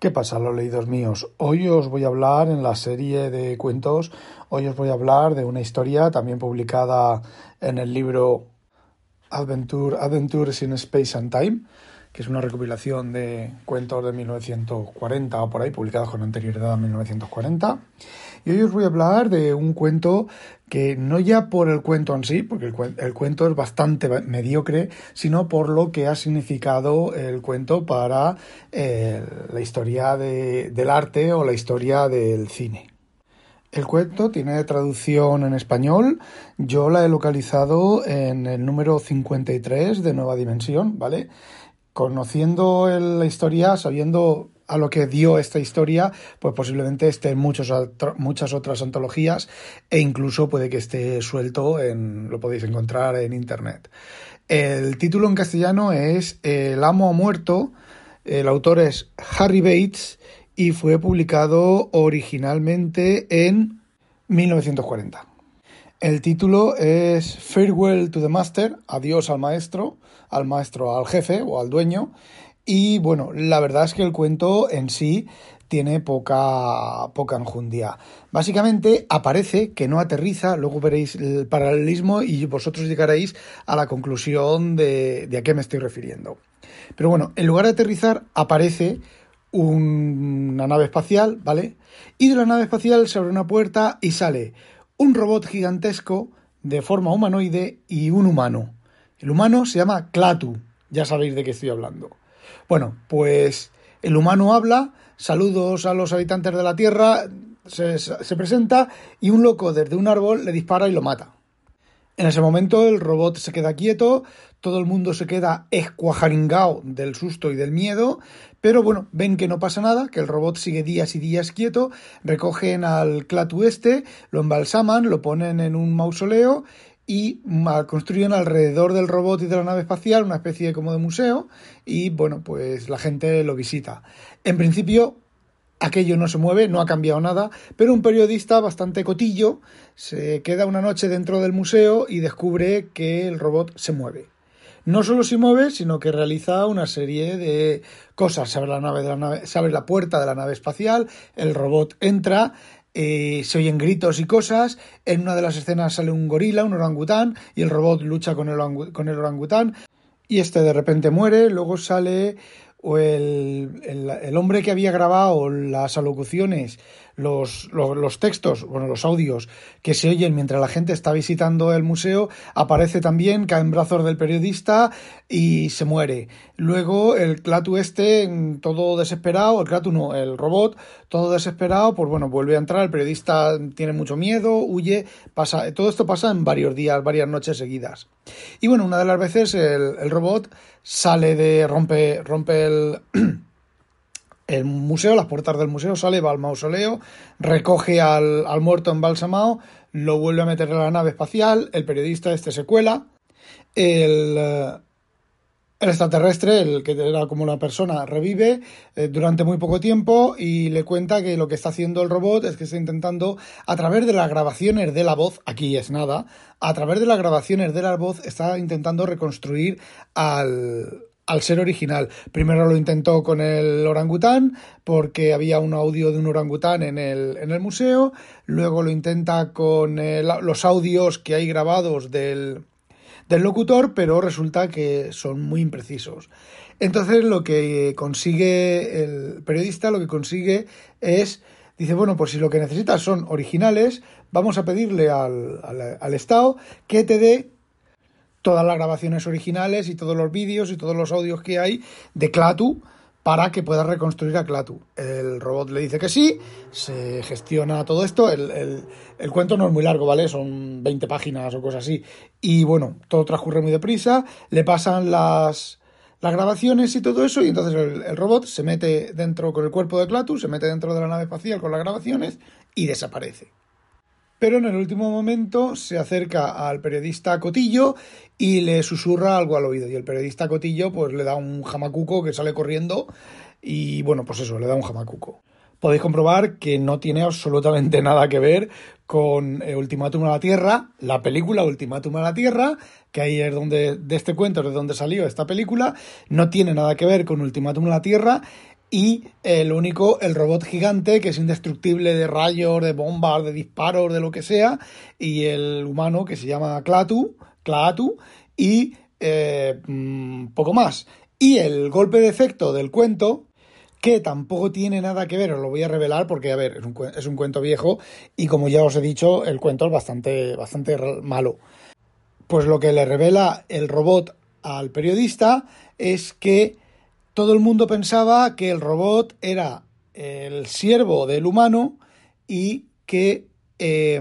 ¿Qué pasa, los leídos míos? Hoy os voy a hablar en la serie de cuentos, hoy os voy a hablar de una historia también publicada en el libro Adventure, Adventures in Space and Time, que es una recopilación de cuentos de 1940 o por ahí, publicados con anterioridad a 1940. Y hoy os voy a hablar de un cuento que no ya por el cuento en sí, porque el, cuento es bastante mediocre, sino por lo que ha significado el cuento para eh, la historia del arte o la historia del cine. El cuento tiene traducción en español. Yo la he localizado en el número 53 de Nueva Dimensión, ¿vale? Conociendo la historia, sabiendo a lo que dio esta historia, pues posiblemente esté en muchos, muchas otras antologías e incluso puede que esté suelto en, lo podéis encontrar en internet. El título en castellano es El amo ha muerto, el autor es Harry Bates y fue publicado originalmente en 1940. El título es Farewell to the Master, adiós al maestro, al maestro, al jefe o al dueño, y bueno, la verdad es que el cuento en sí tiene poca, poca enjundia. Básicamente aparece que no aterriza, luego veréis el paralelismo y vosotros llegaréis a la conclusión de, a qué me estoy refiriendo. Pero bueno, en lugar de aterrizar aparece una nave espacial, ¿vale? Y de la nave espacial se abre una puerta y sale un robot gigantesco de forma humanoide y un humano. El humano se llama Clatu, ya sabéis de qué estoy hablando. Bueno, pues el humano habla, saludos a los habitantes de la Tierra, se, presenta y un loco desde un árbol le dispara y lo mata. En ese momento el robot se queda quieto, todo el mundo se queda escuajaringao del susto y del miedo, pero bueno, ven que no pasa nada, que el robot sigue días y días quieto, recogen al Clatu este, lo embalsaman, lo ponen en un mausoleo y construyen alrededor del robot y de la nave espacial una especie como de museo y bueno, pues la gente lo visita. En principio aquello no se mueve, no ha cambiado nada, pero un periodista bastante cotillo se queda una noche dentro del museo y descubre que el robot se mueve. No solo se mueve, sino que realiza una serie de cosas. Se abre la, nave de la, nave, se abre la puerta de la nave espacial, el robot entra, eh, se oyen gritos y cosas. En una de las escenas sale un gorila, un orangután, y el robot lucha con el, con el orangután. Y este de repente muere. Luego sale o el, el, hombre que había grabado las alocuciones, los, los, textos, bueno, los audios que se oyen mientras la gente está visitando el museo, aparece también, cae en brazos del periodista y se muere. Luego el Clatu este, todo desesperado, el Clatu no, el robot, todo desesperado, pues bueno, vuelve a entrar, el periodista tiene mucho miedo, huye, pasa, todo esto pasa en varios días, varias noches seguidas. Y bueno, una de las veces el, el robot sale de, rompe, rompe el, el museo, las puertas del museo, sale, va al mausoleo, recoge al, al muerto embalsamado, lo vuelve a meter en la nave espacial, el periodista este se cuela, el, eh, el extraterrestre, el que era como una persona, revive eh, durante muy poco tiempo y le cuenta que lo que está haciendo el robot es que está intentando, a través de las grabaciones de la voz, aquí es nada, a través de las grabaciones de la voz, está intentando reconstruir al, al ser original. Primero lo intentó con el orangután, porque había un audio de un orangután en el, en el museo. Luego lo intenta con los audios que hay grabados del, del locutor, pero resulta que son muy imprecisos. Entonces lo que consigue el periodista, lo que consigue es, dice, bueno, pues si lo que necesitas son originales, vamos a pedirle al, al Estado que te dé todas las grabaciones originales y todos los vídeos y todos los audios que hay de Clatu para que pueda reconstruir a Clatu. El robot le dice que sí, se gestiona todo esto. El, cuento no es muy largo, ¿vale? Son 20 páginas o cosas así. Y bueno, todo transcurre muy deprisa, le pasan las, las grabaciones y todo eso, y entonces el, el, robot se mete dentro con el cuerpo de Clatu, se mete dentro de la nave espacial con las grabaciones y desaparece pero en el último momento se acerca al periodista Cotillo y le susurra algo al oído. Y el periodista Cotillo pues le da un jamacuco que sale corriendo y bueno, pues eso, le da un jamacuco. Podéis comprobar que no tiene absolutamente nada que ver con eh, Ultimátum a la Tierra, la película Ultimátum a la Tierra, que ahí es donde, de este cuento de donde salió esta película, no tiene nada que ver con Ultimátum a la Tierra y el único, el robot gigante que es indestructible de rayos, de bombas, de disparos, de lo que sea, y el humano que se llama Clatu, Clatu y eh, mm, poco más. Y el golpe de efecto del cuento, que tampoco tiene nada que ver, os lo voy a revelar porque, a ver, es un, es un cuento viejo y como ya os he dicho, el cuento es bastante, bastante malo. Pues lo que le revela el robot al periodista es que todo el mundo pensaba que el robot era el siervo del humano y que, eh,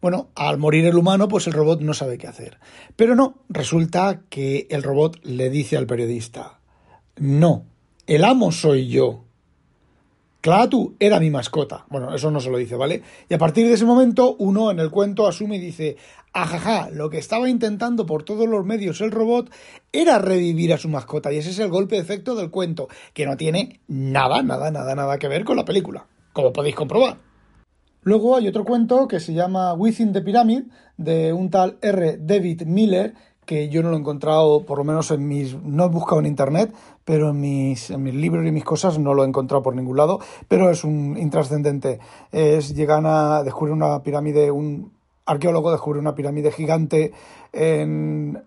bueno, al morir el humano, pues el robot no sabe qué hacer. Pero no, resulta que el robot le dice al periodista, no, el amo soy yo. Clatu era mi mascota. Bueno, eso no se lo dice, ¿vale? Y a partir de ese momento, uno en el cuento asume y dice, ajaja, lo que estaba intentando por todos los medios el robot era revivir a su mascota. Y ese es el golpe de efecto del cuento, que no tiene nada, nada, nada, nada que ver con la película, como podéis comprobar. Luego hay otro cuento que se llama Within the Pyramid, de un tal R. David Miller, que yo no lo he encontrado, por lo menos en mis, no he buscado en internet, pero en mis, en mis libros y mis cosas no lo he encontrado por ningún lado, pero es un intrascendente. Es, llegan a descubrir una pirámide, un arqueólogo descubre una pirámide gigante en,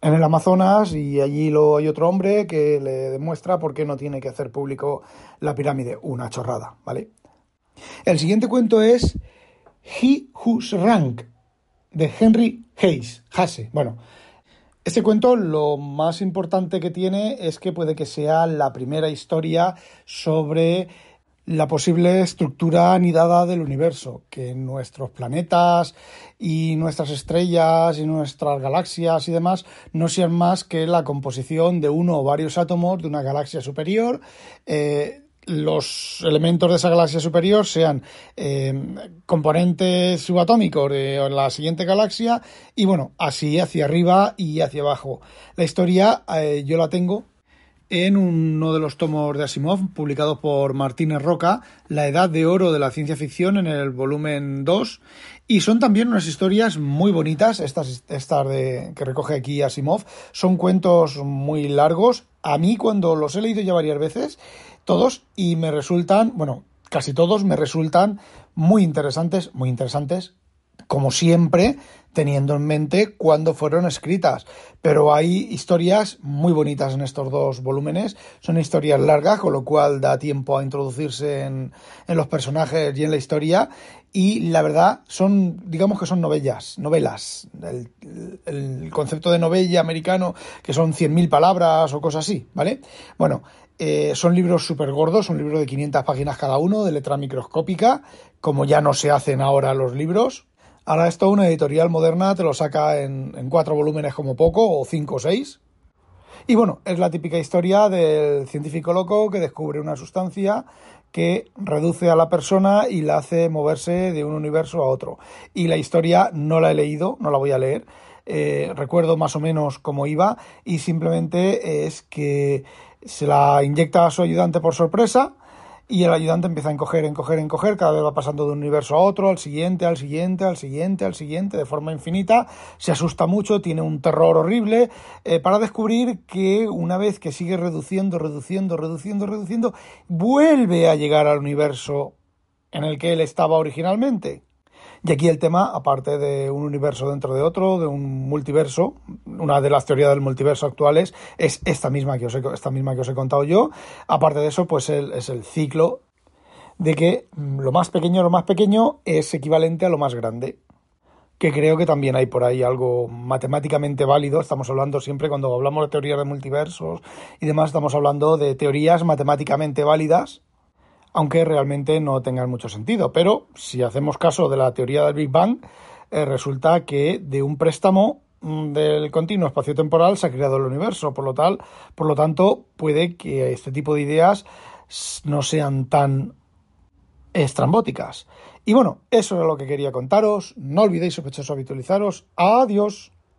en el Amazonas y allí lo, hay otro hombre que le demuestra por qué no tiene que hacer público la pirámide. Una chorrada, ¿vale? El siguiente cuento es He Whose Rank, de Henry Hayes. Hase. Bueno, este cuento lo más importante que tiene es que puede que sea la primera historia sobre la posible estructura anidada del universo, que nuestros planetas y nuestras estrellas y nuestras galaxias y demás no sean más que la composición de uno o varios átomos de una galaxia superior, eh, los elementos de esa galaxia superior sean eh, componentes subatómicos de la siguiente galaxia y bueno, así hacia arriba y hacia abajo. La historia eh, yo la tengo en uno de los tomos de Asimov publicados por Martínez Roca, La Edad de Oro de la Ciencia Ficción en el volumen 2 y son también unas historias muy bonitas, estas, estas de, que recoge aquí Asimov, son cuentos muy largos. A mí cuando los he leído ya varias veces, todos, y me resultan, bueno, casi todos me resultan muy interesantes, muy interesantes, como siempre, teniendo en mente cuándo fueron escritas. Pero hay historias muy bonitas en estos dos volúmenes. Son historias largas, con lo cual da tiempo a introducirse en, los personajes y en la historia. Y la verdad, son, digamos que son novelas, novelas. El, el concepto de novella americano, que son 100.000 palabras o cosas así, ¿vale? Bueno, eh, son libros súper gordos, son libros de 500 páginas cada uno, de letra microscópica, como ya no se hacen ahora los libros. Ahora esto una editorial moderna te lo saca en, en cuatro volúmenes como poco, o cinco o seis. Y bueno, es la típica historia del científico loco que descubre una sustancia que reduce a la persona y la hace moverse de un universo a otro. Y la historia no la he leído, no la voy a leer. Eh, recuerdo más o menos cómo iba y simplemente es que se la inyecta a su ayudante por sorpresa y el ayudante empieza a encoger, encoger, encoger, cada vez va pasando de un universo a otro, al siguiente, al siguiente, al siguiente, al siguiente, de forma infinita, se asusta mucho, tiene un terror horrible, eh, para descubrir que una vez que sigue reduciendo, reduciendo, reduciendo, reduciendo, vuelve a llegar al universo en el que él estaba originalmente. Y aquí el tema, aparte de un universo dentro de otro, de un multiverso, una de las teorías del multiverso actuales es esta misma que os he, esta misma que os he contado yo. Aparte de eso, pues es el ciclo de que lo más pequeño, lo más pequeño es equivalente a lo más grande que creo que también hay por ahí algo matemáticamente válido. Estamos hablando siempre, cuando hablamos de teorías de multiversos y demás, estamos hablando de teorías matemáticamente válidas aunque realmente no tengan mucho sentido. Pero si hacemos caso de la teoría del Big Bang, eh, resulta que de un préstamo mm, del continuo espacio-temporal se ha creado el universo. Por lo, tal, por lo tanto, puede que este tipo de ideas no sean tan estrambóticas. Y bueno, eso es lo que quería contaros. No olvidéis sospechosos habitualizaros. Adiós.